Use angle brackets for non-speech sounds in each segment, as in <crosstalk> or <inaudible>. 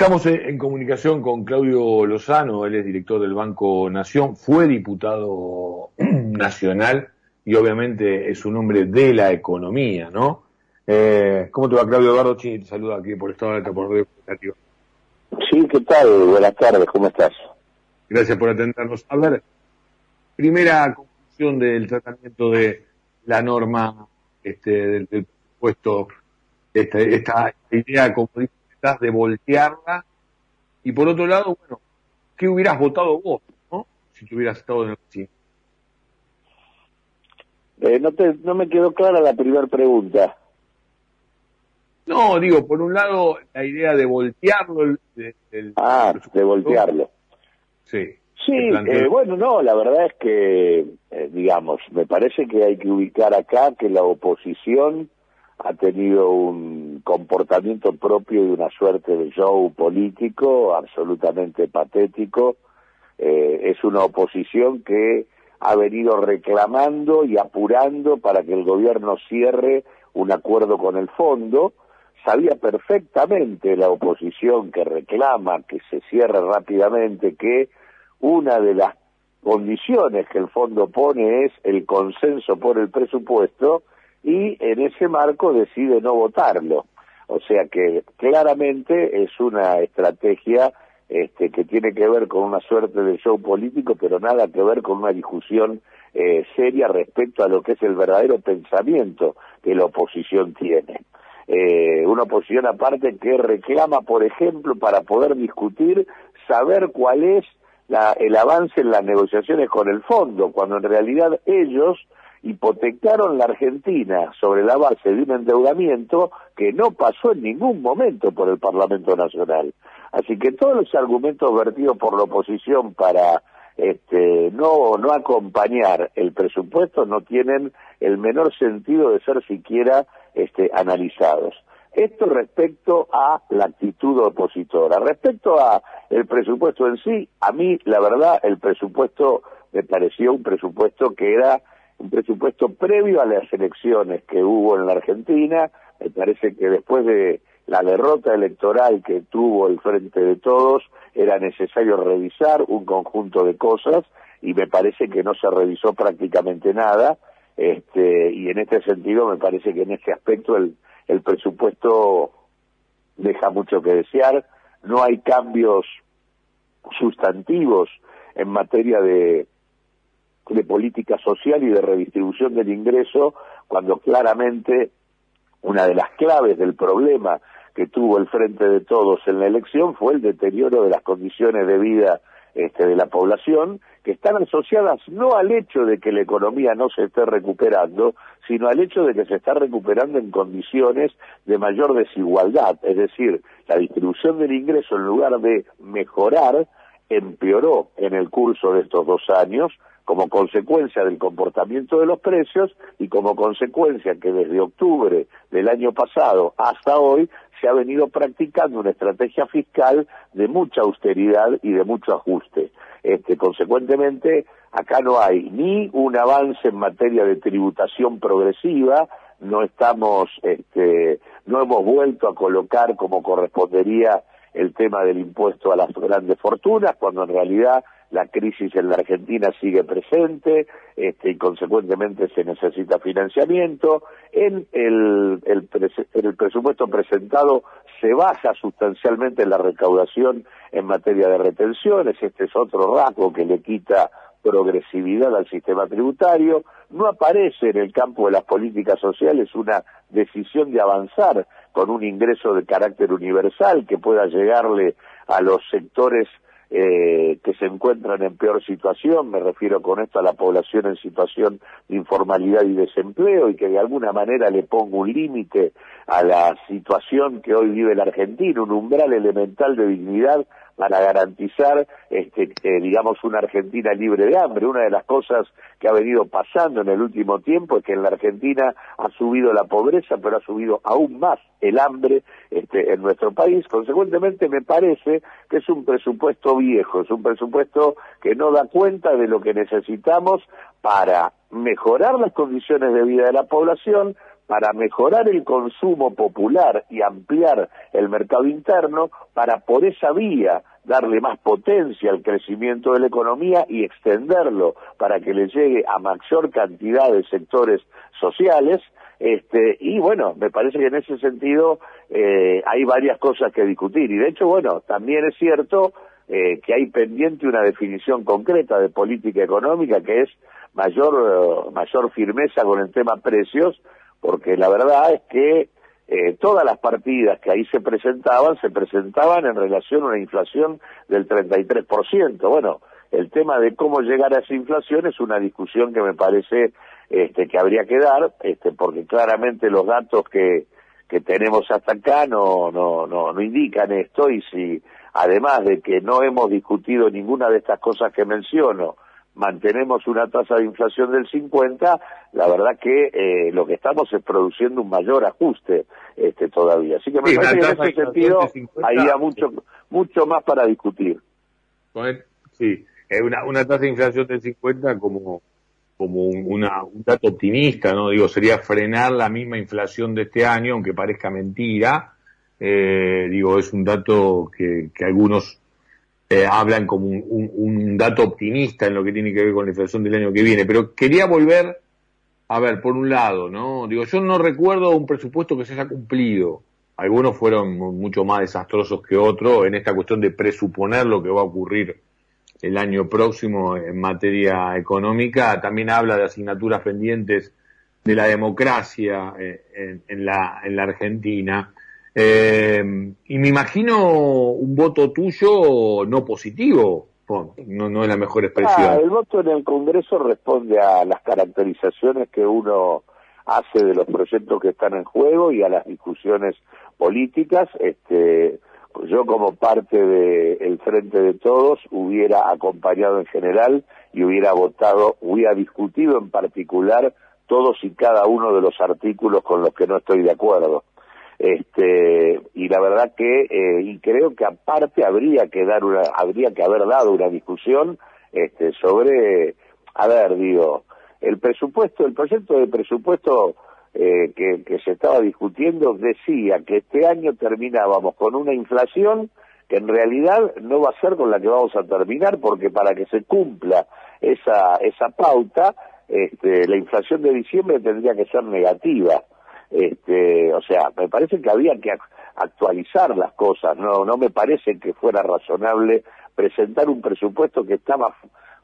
Estamos en comunicación con Claudio Lozano, él es director del Banco Nación, fue diputado <clears throat> nacional y obviamente es un hombre de la economía, ¿no? Eh, ¿Cómo te va, Claudio Eduardo? Te saluda aquí por Estado de por Radio Sí, ¿qué tal? Buenas tardes, ¿cómo estás? Gracias por atendernos. A ver, primera conclusión del tratamiento de la norma este, del, del puesto, este, esta idea, como dice de voltearla. Y por otro lado, bueno, ¿qué hubieras votado vos, no? Si te hubieras estado en el sí. Eh, no, te, no me quedó clara la primera pregunta. No, digo, por un lado, la idea de voltearlo. ah, de voltearlo. Sí. Sí, eh, bueno, no, la verdad es que, eh, digamos, me parece que hay que ubicar acá que la oposición ha tenido un comportamiento propio y una suerte de show político absolutamente patético. Eh, es una oposición que ha venido reclamando y apurando para que el gobierno cierre un acuerdo con el fondo. Sabía perfectamente la oposición que reclama que se cierre rápidamente que una de las condiciones que el fondo pone es el consenso por el presupuesto y en ese marco decide no votarlo. O sea que claramente es una estrategia este, que tiene que ver con una suerte de show político, pero nada que ver con una discusión eh, seria respecto a lo que es el verdadero pensamiento que la oposición tiene. Eh, una oposición aparte que reclama, por ejemplo, para poder discutir, saber cuál es la, el avance en las negociaciones con el fondo, cuando en realidad ellos hipotecaron la Argentina sobre la base de un endeudamiento que no pasó en ningún momento por el Parlamento Nacional. Así que todos los argumentos vertidos por la oposición para este, no, no acompañar el presupuesto no tienen el menor sentido de ser siquiera este, analizados. Esto respecto a la actitud opositora. Respecto a el presupuesto en sí, a mí, la verdad, el presupuesto me pareció un presupuesto que era un presupuesto previo a las elecciones que hubo en la Argentina. Me parece que después de la derrota electoral que tuvo el Frente de Todos, era necesario revisar un conjunto de cosas y me parece que no se revisó prácticamente nada. Este, y en este sentido me parece que en este aspecto el, el presupuesto deja mucho que desear. No hay cambios sustantivos en materia de, de política social y de redistribución del ingreso, cuando claramente una de las claves del problema que tuvo el Frente de Todos en la elección fue el deterioro de las condiciones de vida este, de la población, que están asociadas no al hecho de que la economía no se esté recuperando, sino al hecho de que se está recuperando en condiciones de mayor desigualdad. Es decir, la distribución del ingreso en lugar de mejorar, empeoró en el curso de estos dos años como consecuencia del comportamiento de los precios y como consecuencia que desde octubre del año pasado hasta hoy se ha venido practicando una estrategia fiscal de mucha austeridad y de mucho ajuste. Este, consecuentemente, acá no hay ni un avance en materia de tributación progresiva, no estamos, este, no hemos vuelto a colocar como correspondería el tema del impuesto a las grandes fortunas, cuando en realidad la crisis en la Argentina sigue presente este, y consecuentemente se necesita financiamiento. En el, el, presupuesto presentado se baja sustancialmente la recaudación en materia de retenciones, este es otro rasgo que le quita progresividad al sistema tributario, no aparece en el campo de las políticas sociales una decisión de avanzar con un ingreso de carácter universal que pueda llegarle a los sectores eh, que se encuentran en peor situación, me refiero con esto a la población en situación de informalidad y desempleo y que de alguna manera le ponga un límite a la situación que hoy vive la Argentina, un umbral elemental de dignidad para garantizar, este, eh, digamos, una Argentina libre de hambre. Una de las cosas que ha venido pasando en el último tiempo es que en la Argentina ha subido la pobreza, pero ha subido aún más el hambre este, en nuestro país. Consecuentemente, me parece que es un presupuesto viejo, es un presupuesto que no da cuenta de lo que necesitamos para mejorar las condiciones de vida de la población, para mejorar el consumo popular y ampliar el mercado interno, para por esa vía darle más potencia al crecimiento de la economía y extenderlo para que le llegue a mayor cantidad de sectores sociales. Este, y bueno, me parece que en ese sentido eh, hay varias cosas que discutir. Y de hecho, bueno, también es cierto eh, que hay pendiente una definición concreta de política económica que es mayor, mayor firmeza con el tema precios, porque la verdad es que eh, todas las partidas que ahí se presentaban, se presentaban en relación a una inflación del 33%. Bueno, el tema de cómo llegar a esa inflación es una discusión que me parece este, que habría que dar, este, porque claramente los datos que, que tenemos hasta acá no, no, no, no indican esto y si además de que no hemos discutido ninguna de estas cosas que menciono, mantenemos una tasa de inflación del 50, la verdad que eh, lo que estamos es produciendo un mayor ajuste este todavía. Así que me parece que en ese sentido había mucho mucho más para discutir. Sí, una, una tasa de inflación del 50 como como un, una, un dato optimista, ¿no? Digo, sería frenar la misma inflación de este año, aunque parezca mentira. Eh, digo, es un dato que, que algunos eh, hablan como un, dato optimista en lo que tiene que ver con la inflación del año que viene. Pero quería volver, a ver, por un lado, ¿no? Digo, yo no recuerdo un presupuesto que se haya cumplido. Algunos fueron mucho más desastrosos que otros en esta cuestión de presuponer lo que va a ocurrir el año próximo en materia económica. También habla de asignaturas pendientes de la democracia eh, en, la, en la Argentina. Eh, y me imagino un voto tuyo no positivo, no, no es la mejor expresión. Ah, el voto en el Congreso responde a las caracterizaciones que uno hace de los proyectos que están en juego y a las discusiones políticas. Este, yo como parte del Frente de Todos hubiera acompañado en general y hubiera votado, hubiera discutido en particular todos y cada uno de los artículos con los que no estoy de acuerdo este y la verdad que eh, y creo que aparte habría que dar una habría que haber dado una discusión este sobre a ver digo el presupuesto el proyecto de presupuesto eh, que, que se estaba discutiendo decía que este año terminábamos con una inflación que en realidad no va a ser con la que vamos a terminar porque para que se cumpla esa esa pauta este, la inflación de diciembre tendría que ser negativa este, o sea, me parece que había que actualizar las cosas, no, no me parece que fuera razonable presentar un presupuesto que estaba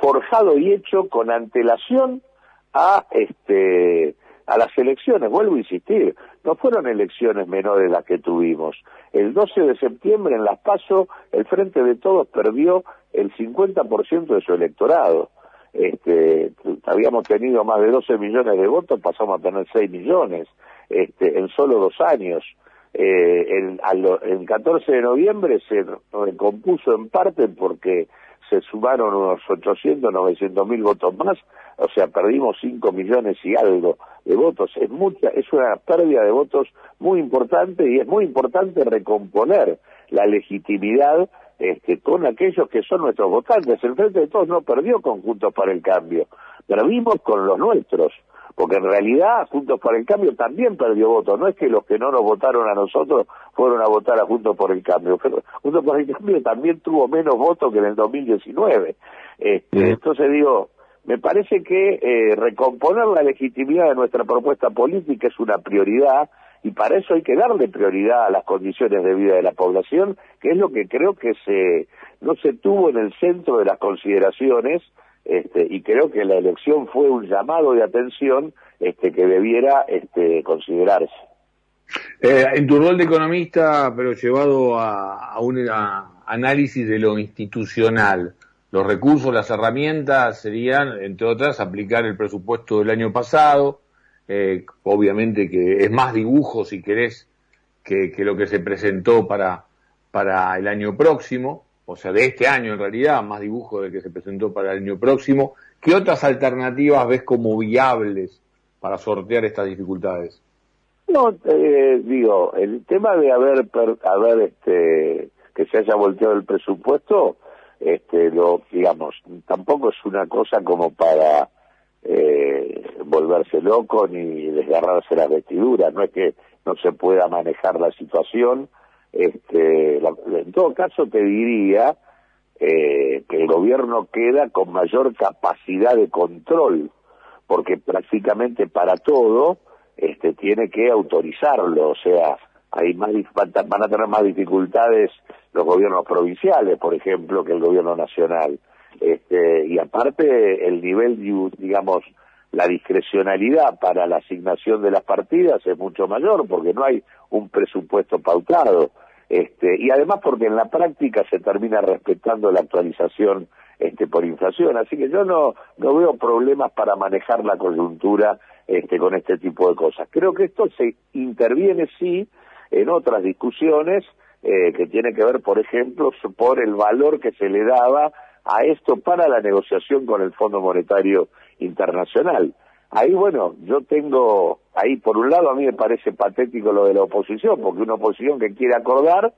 forjado y hecho con antelación a este a las elecciones, vuelvo a insistir, no fueron elecciones menores las que tuvimos. El 12 de septiembre en Las Paso, el Frente de Todos perdió el 50% de su electorado. Este, habíamos tenido más de 12 millones de votos, pasamos a tener 6 millones este, en solo dos años. Eh, el, el 14 de noviembre se recompuso en parte porque se sumaron unos 800, 900 mil votos más, o sea, perdimos 5 millones y algo de votos. Es mucha, es una pérdida de votos muy importante y es muy importante recomponer la legitimidad este, con aquellos que son nuestros votantes. El Frente de Todos no perdió conjuntos para el cambio, perdimos con los nuestros porque en realidad Juntos por el Cambio también perdió votos, no es que los que no nos votaron a nosotros fueron a votar a Juntos por el Cambio, pero Juntos por el Cambio también tuvo menos votos que en el 2019. Este, entonces digo, me parece que eh, recomponer la legitimidad de nuestra propuesta política es una prioridad y para eso hay que darle prioridad a las condiciones de vida de la población, que es lo que creo que se no se tuvo en el centro de las consideraciones este, y creo que la elección fue un llamado de atención este, que debiera este, considerarse. Eh, en tu rol de economista, pero llevado a, un análisis de lo institucional, los recursos, las herramientas serían, entre otras, aplicar el presupuesto del año pasado, eh, obviamente que es más dibujo, si querés, que, que lo que se presentó para, para el año próximo, o sea, de este año en realidad, más dibujo de que se presentó para el año próximo. ¿Qué otras alternativas ves como viables para sortear estas dificultades? No, eh, digo, el tema de haber, haber este, que se haya volteado el presupuesto, este, lo, digamos, tampoco es una cosa como para eh, volverse loco ni desgarrarse las vestiduras, no es que no se pueda manejar la situación. Este, en todo caso te diría eh, que el gobierno queda con mayor capacidad de control, porque prácticamente para todo este, tiene que autorizarlo, o sea, hay más, van a tener más dificultades los gobiernos provinciales, por ejemplo, que el gobierno nacional. Este, y aparte el nivel, digamos, la discrecionalidad para la asignación de las partidas es mucho mayor porque no hay un presupuesto pautado. Este, y además porque en la práctica se termina respetando la actualización este, por inflación. Así que yo no, no veo problemas para manejar la coyuntura este, con este tipo de cosas. Creo que esto se interviene, sí, en otras discusiones eh, que tiene que ver, por ejemplo, por el valor que se le daba a esto para la negociación con el Fondo Monetario Internacional. Ahí, bueno, yo tengo, ahí por un lado a mí me parece patético lo de la oposición, porque una oposición que quiere acordar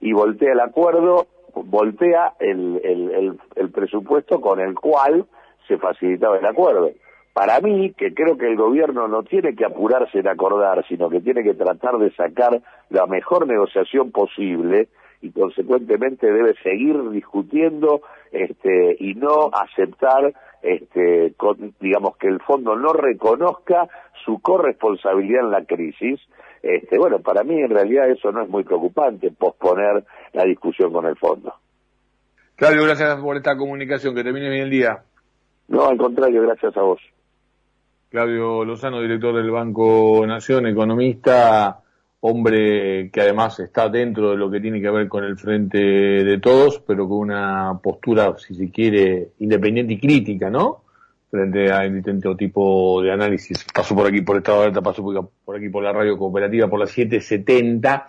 y voltea el acuerdo, voltea el, el, el, presupuesto con el cual se facilitaba el acuerdo. Para mí, que creo que el gobierno no tiene que apurarse en acordar, sino que tiene que tratar de sacar la mejor negociación posible, y consecuentemente debe seguir discutiendo este, y no aceptar este, digamos que el fondo no reconozca su corresponsabilidad en la crisis. Este, bueno para mí en realidad eso no es muy preocupante posponer la discusión con el fondo. Claudio gracias por esta comunicación. Que termine bien el día. No al contrario gracias a vos. Claudio Lozano director del Banco Nación economista hombre que además está dentro de lo que tiene que ver con el frente de todos, pero con una postura, si se quiere, independiente y crítica, ¿no? Frente a distinto tipo de análisis. Paso por aquí por Estado de Alerta, paso por aquí por la radio cooperativa por las 770.